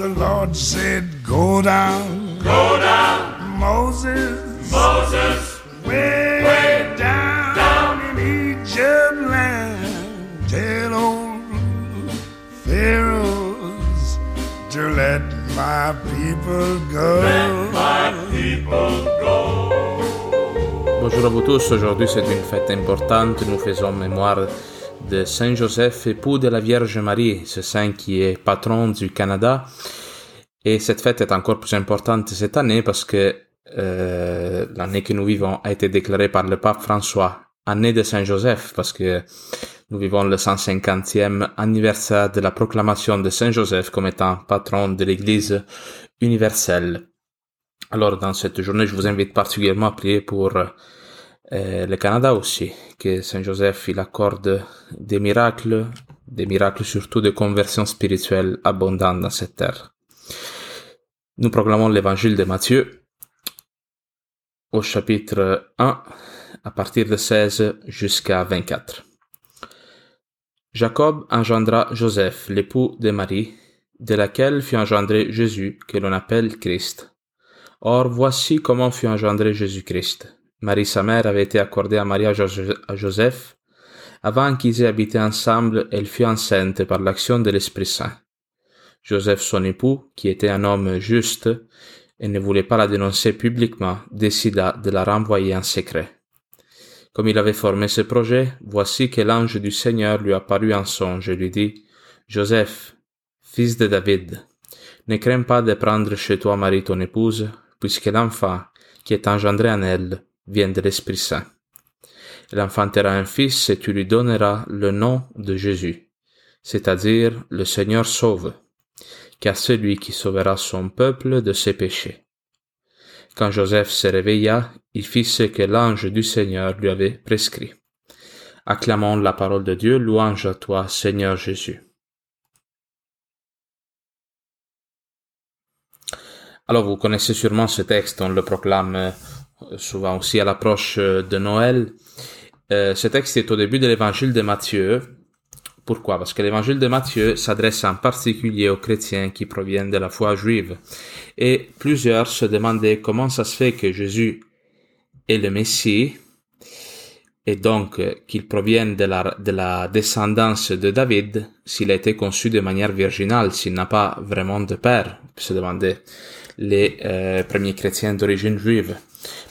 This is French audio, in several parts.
the Lord said, Go down, Go down, Moses, Moses, way, way down, down. in Egypt land. Tell old Pharaohs to let my people go. let my people go. Bonjour à vous tous, aujourd'hui c'est une fête importante, nous faisons mémoire de Saint Joseph, époux de la Vierge Marie, ce saint qui est patron du Canada. Et cette fête est encore plus importante cette année parce que euh, l'année que nous vivons a été déclarée par le pape François année de Saint Joseph parce que nous vivons le 150e anniversaire de la proclamation de Saint Joseph comme étant patron de l'Église universelle. Alors, dans cette journée, je vous invite particulièrement à prier pour euh, le Canada aussi, que Saint Joseph il accorde des miracles, des miracles surtout de conversion spirituelle abondantes dans cette terre. Nous proclamons l'évangile de Matthieu au chapitre 1 à partir de 16 jusqu'à 24. Jacob engendra Joseph, l'époux de Marie, de laquelle fut engendré Jésus, que l'on appelle Christ. Or, voici comment fut engendré Jésus-Christ. Marie, sa mère, avait été accordée mariage à Jo- à Joseph. Avant qu'ils aient habité ensemble, elle fut enceinte par l'action de l'Esprit Saint. Joseph, son époux, qui était un homme juste et ne voulait pas la dénoncer publiquement, décida de la renvoyer en secret. Comme il avait formé ce projet, voici que l'ange du Seigneur lui apparut en songe et lui dit, Joseph, fils de David, ne crains pas de prendre chez toi Marie ton épouse, puisque l'enfant qui est engendré en elle vient de l'Esprit Saint. Elle enfantera un fils et tu lui donneras le nom de Jésus, c'est-à-dire le Seigneur sauve, car celui qui sauvera son peuple de ses péchés. Quand Joseph se réveilla, il fit ce que l'ange du Seigneur lui avait prescrit. Acclamons la parole de Dieu, louange à toi, Seigneur Jésus. Alors, vous connaissez sûrement ce texte, on le proclame euh, souvent aussi à l'approche euh, de Noël. Euh, ce texte est au début de l'évangile de Matthieu. Pourquoi? Parce que l'évangile de Matthieu s'adresse en particulier aux chrétiens qui proviennent de la foi juive. Et plusieurs se demandaient comment ça se fait que Jésus est le Messie, et donc euh, qu'il provienne de la, de la descendance de David, s'il a été conçu de manière virginale, s'il n'a pas vraiment de père, se demandaient les premiers chrétiens d'origine juive.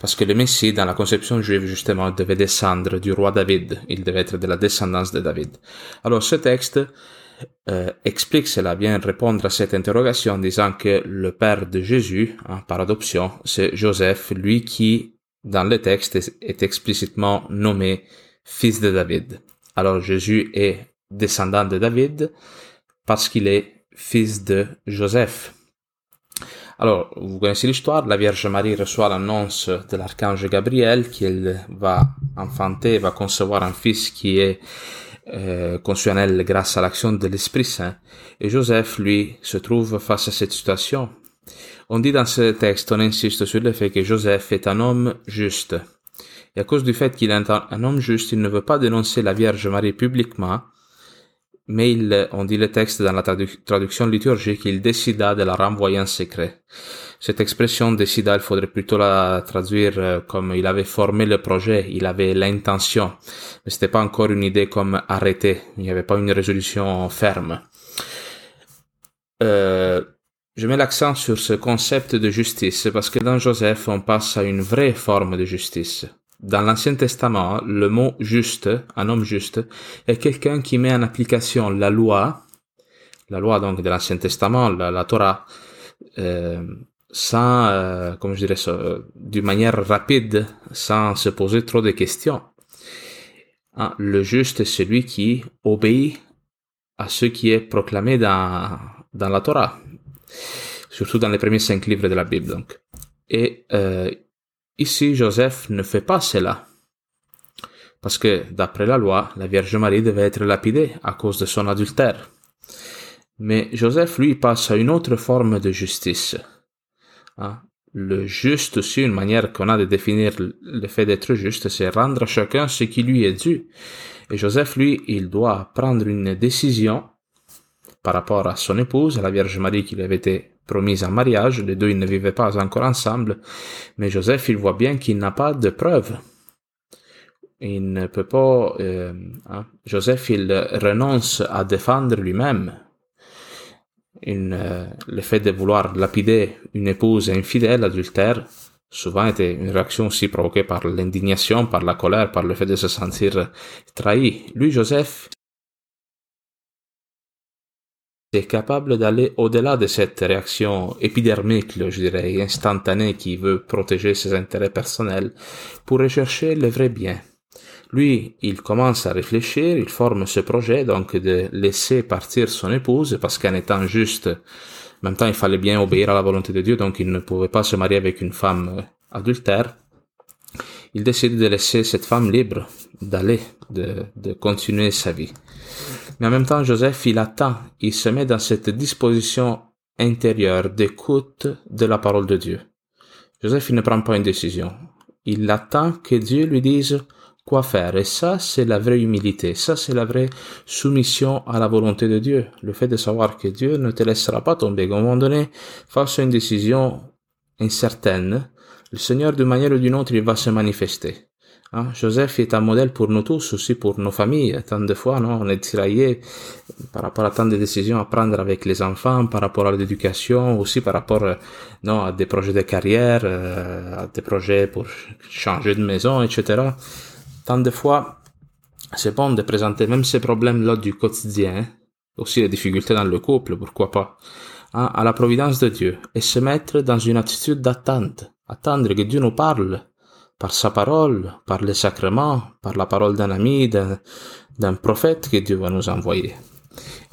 Parce que le Messie, dans la conception juive, justement, devait descendre du roi David. Il devait être de la descendance de David. Alors, ce texte euh, explique cela, vient répondre à cette interrogation en disant que le père de Jésus, hein, par adoption, c'est Joseph, lui qui, dans le texte, est, est explicitement nommé fils de David. Alors, Jésus est descendant de David parce qu'il est fils de Joseph. Alors, vous connaissez l'histoire, la Vierge Marie reçoit l'annonce de l'archange Gabriel qu'elle va enfanter, va concevoir un fils qui est euh, conçu en elle grâce à l'action de l'Esprit Saint. Et Joseph, lui, se trouve face à cette situation. On dit dans ce texte, on insiste sur le fait que Joseph est un homme juste. Et à cause du fait qu'il est un, un homme juste, il ne veut pas dénoncer la Vierge Marie publiquement, mais il, on dit le texte dans la tradu- traduction liturgique, il décida de la renvoyer en secret. Cette expression décida, il faudrait plutôt la traduire euh, comme il avait formé le projet, il avait l'intention, mais c'était pas encore une idée comme arrêtée, il n'y avait pas une résolution ferme. Euh, je mets l'accent sur ce concept de justice parce que dans Joseph, on passe à une vraie forme de justice. Dans l'Ancien Testament, le mot juste, un homme juste, est quelqu'un qui met en application la loi, la loi donc de l'Ancien Testament, la, Torah, euh, sans, euh, comme je dirais ça, euh, d'une manière rapide, sans se poser trop de questions. Hein, le juste est celui qui obéit à ce qui est proclamé dans, dans la Torah, surtout dans les premiers cinq livres de la Bible. Donc. Et euh, ici, Joseph ne fait pas cela. Parce que, d'après la loi, la Vierge Marie devait être lapidée à cause de son adultère. Mais Joseph, lui, passe à une autre forme de justice. Hein? le juste aussi, une manière qu'on a de définir le fait d'être juste, c'est rendre à chacun ce qui lui est dû. Et Joseph, lui, il doit prendre une décision par rapport à son épouse, la Vierge Marie qui lui avait été promise en mariage. Les deux, ils ne vivaient pas encore ensemble. Mais Joseph, il voit bien qu'il n'a pas de preuves. Il ne peut pas... Euh, hein. Joseph, il renonce à défendre lui-même euh, le fait de vouloir lapider une épouse infidèle, adultère, souvent était une réaction aussi provoquée par l'indignation, par la colère, par le fait de se sentir trahi. Lui, Joseph, est capable d'aller au-delà de cette réaction épidermique, je dirais, instantanée qui veut protéger ses intérêts personnels pour rechercher le vrai bien. Lui, il commence à réfléchir, il forme ce projet donc de laisser partir son épouse parce qu'en étant juste, en même temps il fallait bien obéir à la volonté de Dieu donc il ne pouvait pas se marier avec une femme euh, adultère. Il décide de laisser cette femme libre d'aller, de, de continuer sa vie. Mais en même temps, Joseph, il attend, il se met dans cette disposition intérieure d'écoute de la parole de Dieu. Joseph, il ne prend pas une décision. Il attend que Dieu lui dise quoi faire. Et ça, c'est la vraie humilité. Ça, c'est la vraie soumission à la volonté de Dieu. Le fait de savoir que Dieu ne te laissera pas tomber. À un moment donné, face à une décision incertaine, le Seigneur, d'une manière ou d'une autre, il va se manifester. Hein? Joseph est un modèle pour nous tous, aussi pour nos familles. Tant de fois, non, on est tiraillé par rapport à tant de décisions à prendre avec les enfants, par rapport à l'éducation, aussi par rapport, non, à des projets de carrière, euh, à des projets pour changer de maison, etc. Tant de fois, c'est bon de présenter même ces problèmes-là du quotidien, aussi les difficultés dans le couple, pourquoi pas, hein, à la providence de Dieu, et se mettre dans une attitude d'attente, attendre que Dieu nous parle, par sa parole, par les sacrements, par la parole d'un ami, d'un prophète que Dieu va nous envoyer.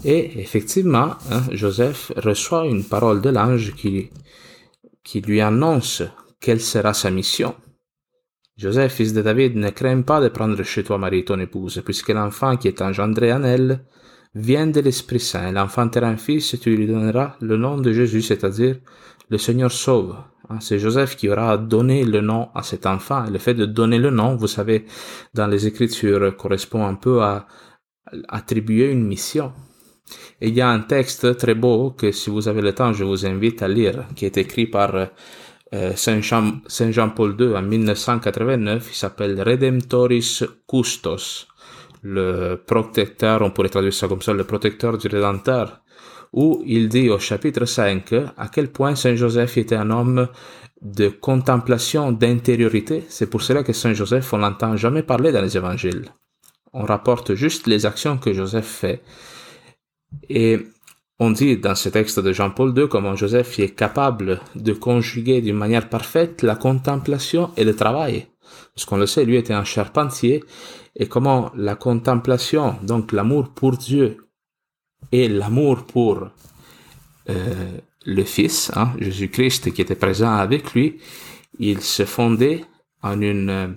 Et effectivement, hein, Joseph reçoit une parole de l'ange qui, lui annonce quelle sera sa mission. Joseph, fils de David, ne crains pas de prendre chez toi Marie ton épouse, puisque l'enfant qui est engendré en elle vient de l'Esprit Saint. L'enfant un fils et tu lui donneras le nom de Jésus, c'est-à-dire le Seigneur sauve. Hein, c'est Joseph qui aura donné le nom à cet enfant. le fait de donner le nom, vous savez, dans les Écritures, correspond un peu à attribuer une mission. Et il y a un texte très beau que si vous avez le temps, je vous invite à lire, qui est écrit par euh, Saint Jean, Saint Jean Paul II en 1989. Il s'appelle Redemptoris Custos, le protecteur, on pourrait traduire ça comme ça, le protecteur du Rédempteur où il dit au chapitre 5 à quel point Saint Joseph était un homme de contemplation, d'intériorité. C'est pour cela que Saint Joseph, on n'entend jamais parler dans les évangiles. On rapporte juste les actions que Joseph fait. Et on dit dans ce texte de Jean-Paul II comment Joseph est capable de conjuguer d'une manière parfaite la contemplation et le travail. Parce qu'on le sait, lui était un charpentier, et comment la contemplation, donc l'amour pour Dieu et l'amour pour euh, le Fils, hein, Jésus-Christ qui était présent avec lui, il se fondait en une euh,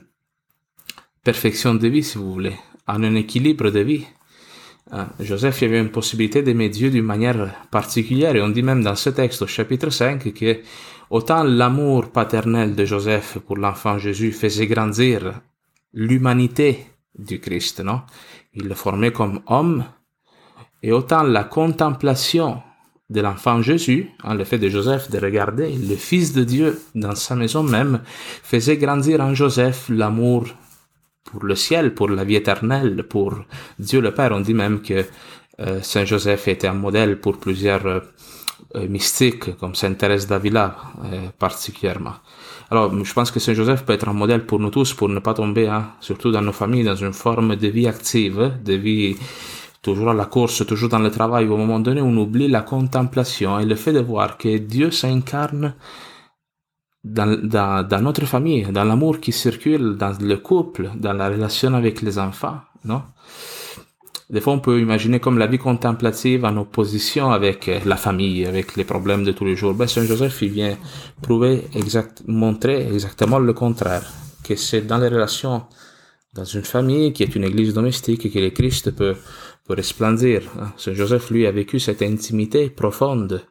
perfection de vie, si vous voulez, en un équilibre de vie. Euh, Joseph avait une possibilité d'aimer Dieu d'une manière particulière, et on dit même dans ce texte au chapitre 5 que autant l'amour paternel de Joseph pour l'enfant Jésus faisait grandir l'humanité du Christ, non? Il le formait comme homme, et autant la contemplation de l'enfant Jésus, en le fait de Joseph de regarder le Fils de Dieu dans sa maison même, faisait grandir en Joseph l'amour pour le ciel, pour la vie éternelle, pour Dieu le Père. On dit même que euh, Saint Joseph était un modèle pour plusieurs euh, euh, mystiques, comme Saint Thérèse d'Avila particulièrement. Alors, je pense que Saint Joseph peut être un modèle pour nous tous, pour ne pas tomber, hein, surtout dans nos familles, dans une forme de vie active, de vie toujours à la course, toujours dans le travail, au moment donné, on oublie la contemplation et le fait de voir que Dieu s'incarne dans, dans, notre famille, dans l'amour qui circule dans le couple, dans la relation avec les enfants, non? Des fois, on peut imaginer comme la vie contemplative en opposition avec la famille, avec les problèmes de tous les jours. Ben, Saint Joseph, il vient prouver exact, montrer exactement le contraire. Que c'est dans les relations, dans une famille, qui est une église domestique, que le Christ peut resplendir. Saint Joseph, lui, a vécu cette intimité profonde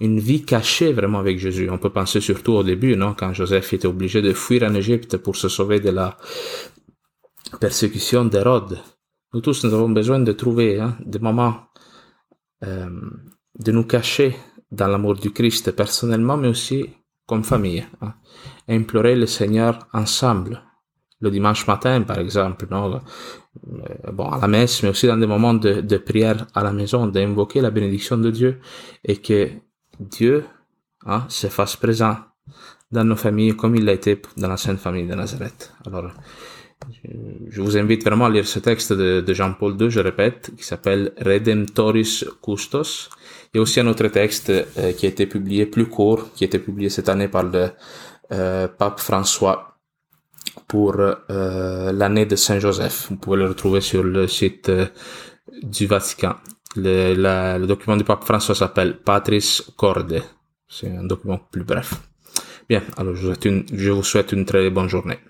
une vie cachée vraiment avec Jésus. On peut penser surtout au début, non, quand Joseph était obligé de fuir en Égypte pour se sauver de la persécution d'Hérode. Nous tous, nous avons besoin de trouver hein, des moments euh, de nous cacher dans l'amour du Christ personnellement, mais aussi comme famille. Hein, implorer le Seigneur ensemble. Le dimanche matin, par exemple, non, euh, bon, à la messe, mais aussi dans des moments de, prière à la maison, d'invoquer la bénédiction de Dieu et que Dieu hein, se fasse présent dans nos familles comme il l'a été dans la Sainte Famille de Nazareth. Alors, je vous invite vraiment à lire ce texte de, Jean-Paul II, je répète, qui s'appelle Redemptoris Custos. Il y a aussi un autre texte euh, qui a été publié plus court, qui a été publié cette année par le euh, pape François pour euh, l'année de Saint-Joseph. Vous pouvez le retrouver sur le site du Vatican. Le, document du pape François s'appelle Patris Corde. C'est un document plus bref. Bien, alors je vous souhaite une très bonne journée.